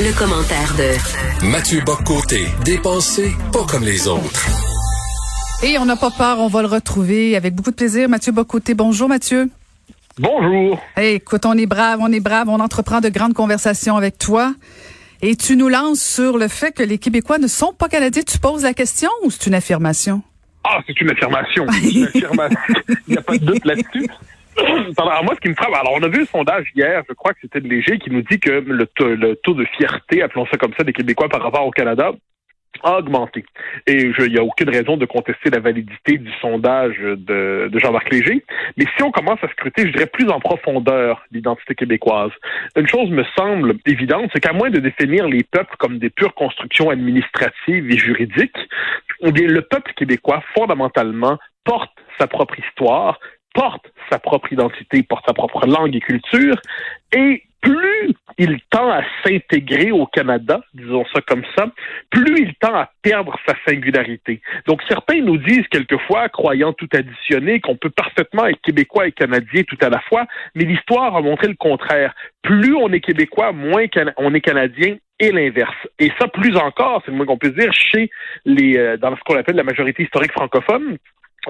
Le, commentaire de Mathieu Boccoté, dépensé pas comme les autres. Et on n'a pas peur, on va le retrouver avec beaucoup de plaisir. Mathieu Bocoté, bonjour Mathieu. Bonjour. Hey, écoute, on est brave, on est brave, on entreprend de grandes conversations avec toi. Et tu nous lances sur le fait que les Québécois ne sont pas Canadiens. Tu poses la question ou c'est une affirmation? Ah, c'est une affirmation. Une affirmation. Il n'y a pas de doute là-dessus. Alors moi, ce qui me frappe, alors on a vu le sondage hier, je crois que c'était léger, qui nous dit que le, taux de fierté, appelons ça comme ça, des Québécois par rapport au Canada a augmenté. Et il n'y a aucune raison de contester la validité du sondage de, de Jean-Marc Léger. Mais si on commence à scruter, je dirais plus en profondeur l'identité québécoise, une chose me semble évidente, c'est qu'à moins de définir les peuples comme des pures constructions administratives et juridiques, le peuple québécois, fondamentalement, porte sa propre histoire, porte sa propre identité, porte sa propre langue et culture, et plus il tend à s'intégrer au Canada, disons ça comme ça, plus il tend à perdre sa singularité. Donc certains nous disent quelquefois, croyant tout additionner, qu'on peut parfaitement être québécois et canadien tout à la fois, mais l'histoire a montré le contraire. Plus on est québécois, moins on est canadien et l'inverse. Et ça, plus encore, c'est le moins qu'on peut dire, chez les, euh, dans ce qu'on appelle la majorité historique francophone,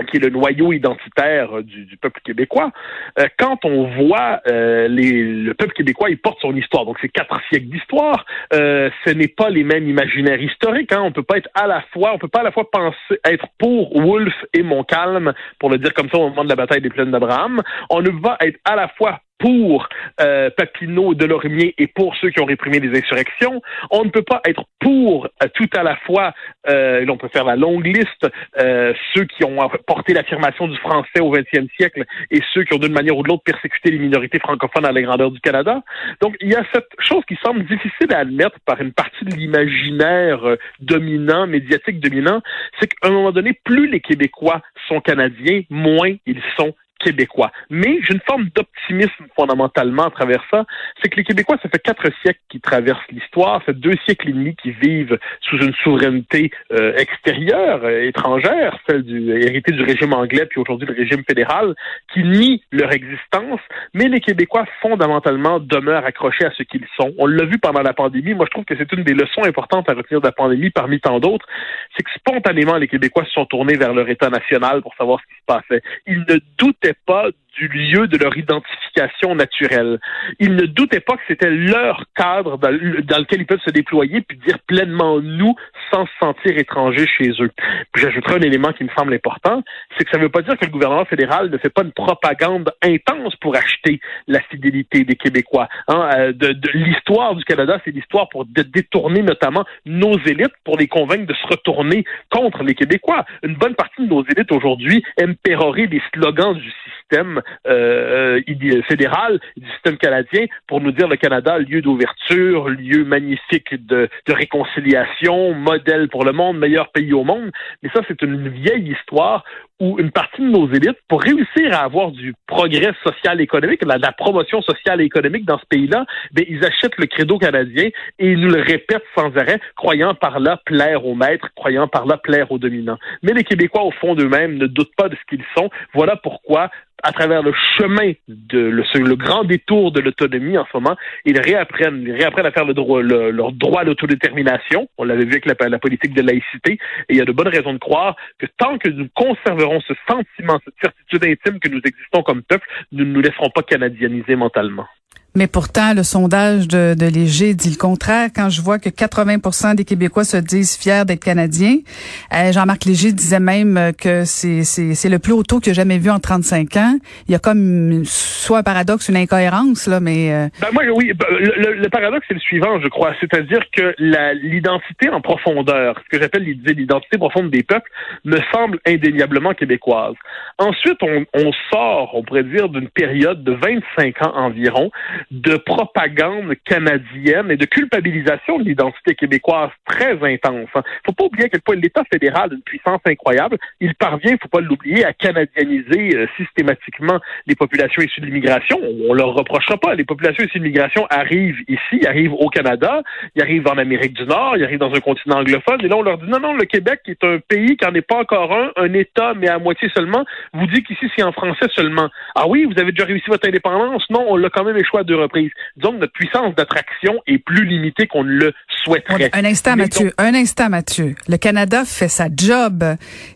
qui est le noyau identitaire euh, du, peuple québécois, euh, quand on voit euh, les, le peuple québécois, il porte son histoire. Donc, c'est quatre siècles d'histoire. ce n'est pas les mêmes imaginaires historiques. Hein. On peut pas être à la fois, on peut pas à la fois penser être pour Wolfe et Montcalm, pour le dire comme ça au moment de la bataille des plaines d'Abraham. On ne va être à la fois pour euh, Papineau, Delormier et pour ceux qui ont réprimé les insurrections. On ne peut pas être pour euh, tout à la fois, euh, on peut faire la longue liste, euh, ceux qui ont porté l'affirmation du français au XXe siècle et ceux qui ont d'une manière ou de l'autre persécuté les minorités francophones à la grandeur du Canada. Donc il y a cette chose qui semble difficile à admettre par une partie de l'imaginaire euh, dominant, médiatique dominant, c'est qu'à un moment donné, plus les Québécois sont canadiens, moins ils sont québécois. Mais j'ai une forme d'optimisme fondamentalement à travers ça. C'est que les Québécois, ça fait quatre siècles qu'ils traversent l'histoire, ça fait deux siècles et demi qu'ils vivent sous une souveraineté euh, extérieure, euh, étrangère, celle du héritée du régime anglais puis aujourd'hui le régime fédéral, qui nie leur existence. Mais les Québécois fondamentalement demeurent accrochés à ce qu'ils sont. On l'a vu pendant la pandémie. Moi, je trouve que c'est une des leçons importantes à retenir de la pandémie, parmi tant d'autres, c'est que spontanément les Québécois se sont tournés vers leur État national pour savoir ce qui se passait. Ils ne doutaient pas du lieu de leur identification naturelle. Ils ne doutaient pas que c'était leur cadre dans, lequel ils peuvent se déployer puis dire pleinement nous sans se sentir étrangers chez eux. J'ajouterai un élément qui me semble important, c'est que ça ne veut pas dire que le gouvernement fédéral ne fait pas une propagande intense pour acheter la fidélité des Québécois. Hein. Euh, l'histoire du Canada, c'est l'histoire pour détourner notamment nos élites pour les convaincre de se retourner contre les Québécois. Une bonne partie de nos élites aujourd'hui aiment pérorer des slogans du système euh, euh fédéral, du système canadien, pour nous dire le Canada, lieu d'ouverture, lieu magnifique de, de réconciliation, modèle pour le monde, meilleur pays au monde. Mais ça, c'est une vieille histoire où une partie de nos élites, pour réussir à avoir du progrès social et économique, la, la promotion sociale et économique dans ce pays-là, ben, ils achètent le credo canadien et ils nous le répètent sans arrêt, croyant par là plaire aux maîtres, croyant par là plaire aux dominants. Mais les Québécois, au fond d'eux-mêmes, ne doutent pas de ce qu'ils sont. Voilà pourquoi à travers le chemin de le, le grand détour de l'autonomie en ce moment, ils réapprennent, ils réapprennent à faire le droit, leur droit à l'autodétermination. On l'avait vu avec la, la, politique de laïcité. Et il y a de bonnes raisons de croire que tant que nous conserverons ce sentiment, cette certitude intime que nous existons comme peuple, nous ne nous laisserons pas canadianiser mentalement. Mais pourtant, le sondage de, de Léger dit le contraire. Quand je vois que 80% des Québécois se disent fiers d'être Canadiens, euh, Jean-Marc Léger disait même que c'est, le plus haut taux qu'il a jamais vu en 35 ans. Il y a comme soit un paradoxe, une incohérence, là, mais... Euh, ben moi, oui, ben, le, paradoxe, c'est le suivant, je crois. C'est-à-dire que l'identité en profondeur, ce que j'appelle l'identité profonde des peuples, me semble indéniablement québécoise. Ensuite, on, on sort, on pourrait dire, d'une période de 25 ans environ de propagande canadienne et de culpabilisation de l'identité québécoise très intense. Il faut pas oublier à quel point l'État fédéral, une puissance incroyable, il parvient, faut pas l'oublier, à canadianiser euh, systématiquement les populations issues de l'immigration. On, leur reprochera pas. Les populations issues de l'immigration arrivent ici, arrivent au Canada, ils arrivent en Amérique du Nord, ils arrivent dans un continent anglophone, et là on leur dit non, non, le Québec est un pays qui n'en est pas encore un, un État, mais à moitié seulement. Vous dites qu'ici c'est en français seulement. Ah oui, vous avez déjà réussi votre indépendance? Non, on l'a quand même échoué à deux reprises. Donc notre puissance d'attraction est plus limitée qu'on ne le souhaiterait. Un instant, Mathieu. Un instant, Mathieu. Le Canada fait sa job.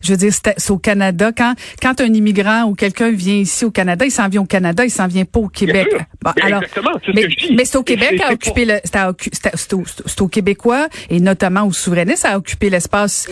Je veux dire, c'est au Canada. Quand, quand un immigrant ou quelqu'un vient ici au Canada, il s'en vient au Canada, il s'en vient pas au Québec. alors, exactement, c'est mais, ce que je dis. Mais c'est au Québec à occuper le, c'est au, au, Québécois et notamment aux souverainistes à occuper l'espace.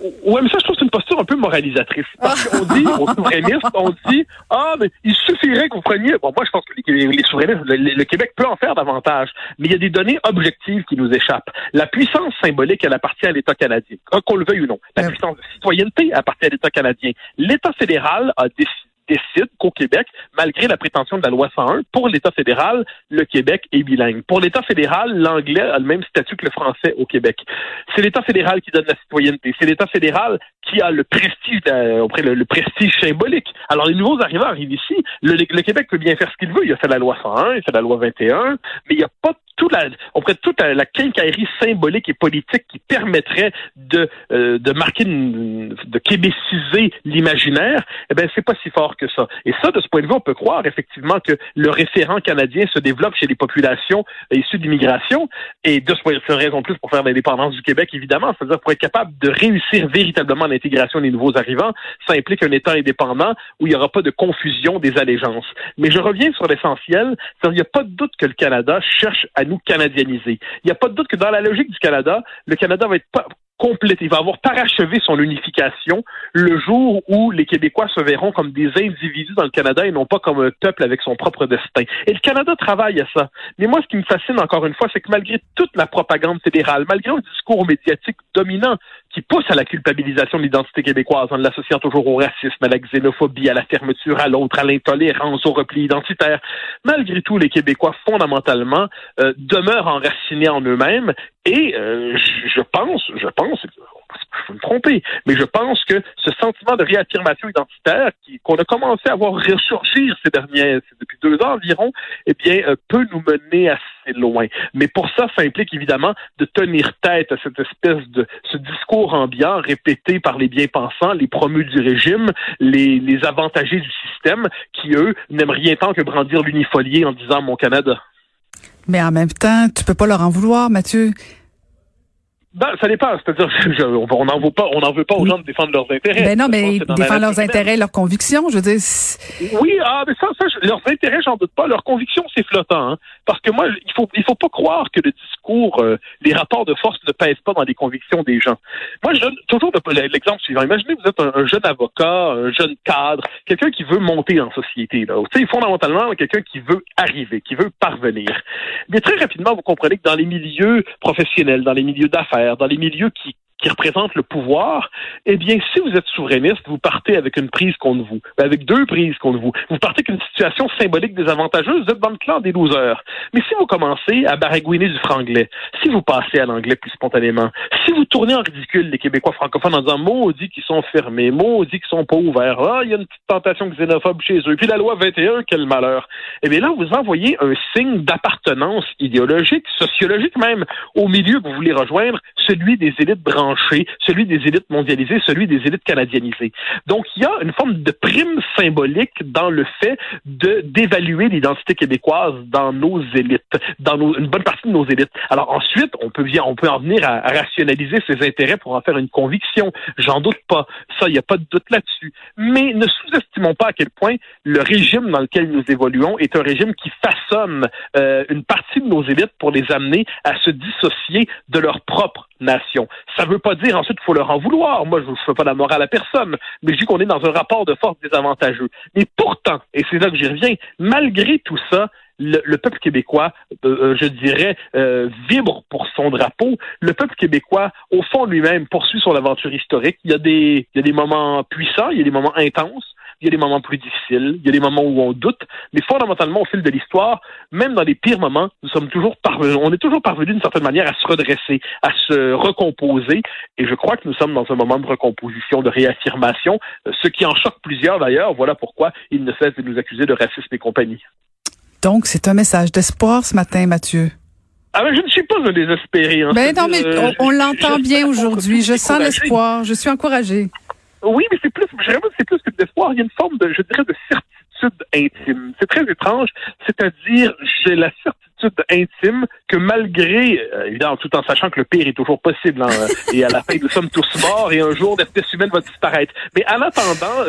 Oui, mais ça, je trouve une posture un peu moralisatrice. Parce qu'on dit aux souverainistes, on dit Ah, mais il suffirait que vous preniez. Bon, moi, je pense que les, les souverainistes, le, Québec peut en faire davantage, mais il y a des données objectives qui nous échappent. La puissance symbolique, elle appartient à l'État canadien, qu'on le veuille ou non. La puissance de citoyenneté appartient à l'État canadien. L'État fédéral a décidé décide qu'au Québec, malgré la prétention de la loi 101, pour l'État fédéral, le Québec est bilingue. Pour l'État fédéral, l'anglais a le même statut que le français au Québec. C'est l'État fédéral qui donne la citoyenneté. C'est l'État fédéral qui a le prestige, auprès le, prestige symbolique. Alors, les nouveaux arrivants arrivent ici. Le, le Québec peut bien faire ce qu'il veut. Il a fait la loi 101, il a fait la loi 21, mais il n'y a pas toute la, auprès de toute la, quincaillerie symbolique et politique qui permettrait de, euh, de marquer, de québéciser l'imaginaire, eh ben c'est pas si fort Et ça, de ce point de vue, on peut croire effectivement que le référent canadien se développe chez les populations issues d'immigration. Et de ce point de vue, c'est une raison plus pour faire l'indépendance du Québec, évidemment. C'est-à-dire pour être capable de réussir véritablement l'intégration des nouveaux arrivants, ça implique un État indépendant où il n'y aura pas de confusion des allégeances. Mais je reviens sur l'essentiel, il n'y a pas de doute que le Canada cherche à nous canadianiser. Il n'y a pas de doute que dans la logique du Canada, le Canada va être pas Il va avoir parachevé son unification le jour où les Québécois se verront comme des individus dans le Canada et non pas comme un peuple avec son propre destin. Et le Canada travaille à ça. Mais moi, ce qui me fascine encore une fois, c'est que malgré toute la propagande fédérale, malgré un discours médiatique dominant qui pousse à la culpabilisation de l'identité québécoise en l'associant toujours au racisme, à la xénophobie, à la fermeture à l'autre, à l'intolérance, au repli identitaire, malgré tout, les Québécois fondamentalement euh, demeurent enracinés en eux-mêmes et euh, je pense, je pense, je me tromper, mais je pense que ce sentiment de réaffirmation identitaire qu'on a commencé à voir ressurgir ces derniers, depuis deux ans environ, eh bien, euh, peut nous mener assez loin. Mais pour ça, ça implique évidemment de tenir tête à cette espèce de ce discours ambiant répété par les bien-pensants, les promus du régime, les, les avantagés du système, qui eux n'aiment rien tant que brandir l'unifolier en disant mon Canada. Mais en même temps, tu peux pas leur en vouloir, Mathieu. Ben, ça dépend. C'est-à-dire, on n'en veut pas, on n'en veut pas aux gens de défendre leurs intérêts. Ben non, mais défendre leurs intérêts, leurs convictions, je veux dire. Oui, ah, mais ça, ça, leurs intérêts, j'en doute pas. Leurs convictions, c'est flottant. Hein. Parce que moi, il faut, il faut pas croire que le discours, euh, les rapports de force ne pèsent pas dans les convictions des gens. Moi, je donne toujours l'exemple suivant. Imaginez, vous êtes un, jeune avocat, un jeune cadre, quelqu'un qui veut monter en société. Là. Tu sais, fondamentalement, quelqu'un qui veut arriver, qui veut parvenir. Mais très rapidement, vous comprenez que dans les milieux professionnels, dans les milieux d'affaires dans les milieux qui qui représente le pouvoir, eh bien, si vous êtes souverainiste, vous partez avec une prise contre vous, ben, avec deux prises contre vous. Vous partez avec une situation symbolique désavantageuse, vous êtes dans le clan des losers. Mais si vous commencez à baragouiner du franglais, si vous passez à l'anglais plus spontanément, si vous tournez en ridicule les Québécois francophones en disant maudit qu'ils sont fermés, maudit qu'ils sont pas ouverts, ah, il y a une petite tentation xénophobe chez eux, puis la loi 21, quel malheur. Eh bien là, vous envoyez un signe d'appartenance idéologique, sociologique même, au milieu que vous voulez rejoindre, celui des élites branchées celui des élites mondialisées, celui des élites canadianisées. Donc, il y a une forme de prime symbolique dans le fait de d'évaluer l'identité québécoise dans nos élites, dans une bonne partie de nos élites. Alors ensuite, on peut bien, on peut en venir à, rationaliser ses intérêts pour en faire une conviction. J'en doute pas. Ça, il n'y a pas de doute là-dessus. Mais ne sous-estimons pas à quel point le régime dans lequel nous évoluons est un régime qui façonne euh, une partie de nos élites pour les amener à se dissocier de leur propre Ça veut pas dire ensuite qu'il faut leur en vouloir. Moi, je ne fais pas la morale à personne, mais je dis qu'on est dans un rapport de force désavantageux. Mais pourtant, et c'est là que j'y reviens, malgré tout ça, le, peuple québécois, euh, euh, je dirais, euh, vibre pour son drapeau. Le peuple québécois, au fond lui-même, poursuit son aventure historique. Il y a des, il y a des moments puissants, il y a des moments intenses, il y a des moments plus difficiles, il y a des moments où on doute, mais fondamentalement, au fil de l'histoire, même dans les pires moments, nous sommes toujours parvenus, on est toujours parvenus d'une certaine manière à se redresser, à se recomposer, et je crois que nous sommes dans un moment de recomposition, de réaffirmation, euh, ce qui en choque plusieurs d'ailleurs, voilà pourquoi ils ne cessent de nous accuser de racisme et compagnie. Donc, c'est un message d'espoir ce matin, Mathieu. Ah ben, je ne suis pas un désespéré. Hein. Ben non, mais euh, on, l'entend bien aujourd'hui. Je sens l'espoir. Je suis encouragé. Oui, mais c'est plus, c'est plus que d'espoir. Il y a une forme de, je dirais, de certitude intime. C'est très étrange. C'est-à-dire, j'ai la certitude intime que malgré, euh, évidemment, tout en sachant que le pire est toujours possible, hein, et à la fin, nous sommes tous morts et un jour, l'espèce humaine va disparaître. Mais en attendant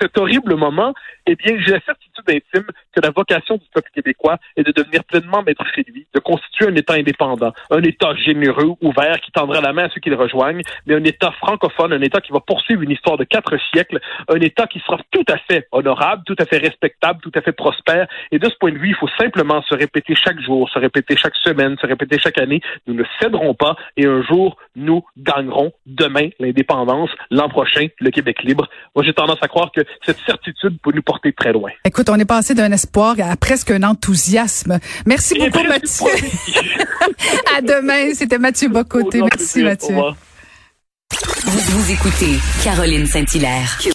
cet horrible moment, eh bien, j'ai la certitude intime que la vocation du peuple québécois est de devenir pleinement maître chez lui, de constituer un État indépendant, un État généreux, ouvert, qui tendra la main à ceux qui le rejoignent, mais un État francophone, un État qui va poursuivre une histoire de quatre siècles, un État qui sera tout à fait honorable, tout à fait respectable, tout à fait prospère. Et de ce point de vue, il faut simplement se répéter chaque jour, se répéter chaque semaine, se répéter chaque année. Nous ne céderons pas et un jour, nous gagnerons demain l'indépendance, l'an prochain, le Québec libre. Moi, j'ai tendance à croire que cette certitude peut nous porter très loin. Écoute, on est passé d'un espoir à presque un enthousiasme. Merci beaucoup, Mathieu. à demain. C'était Mathieu Bocoté. Merci, Mathieu. Vous, vous écoutez Caroline Saint-Hilaire.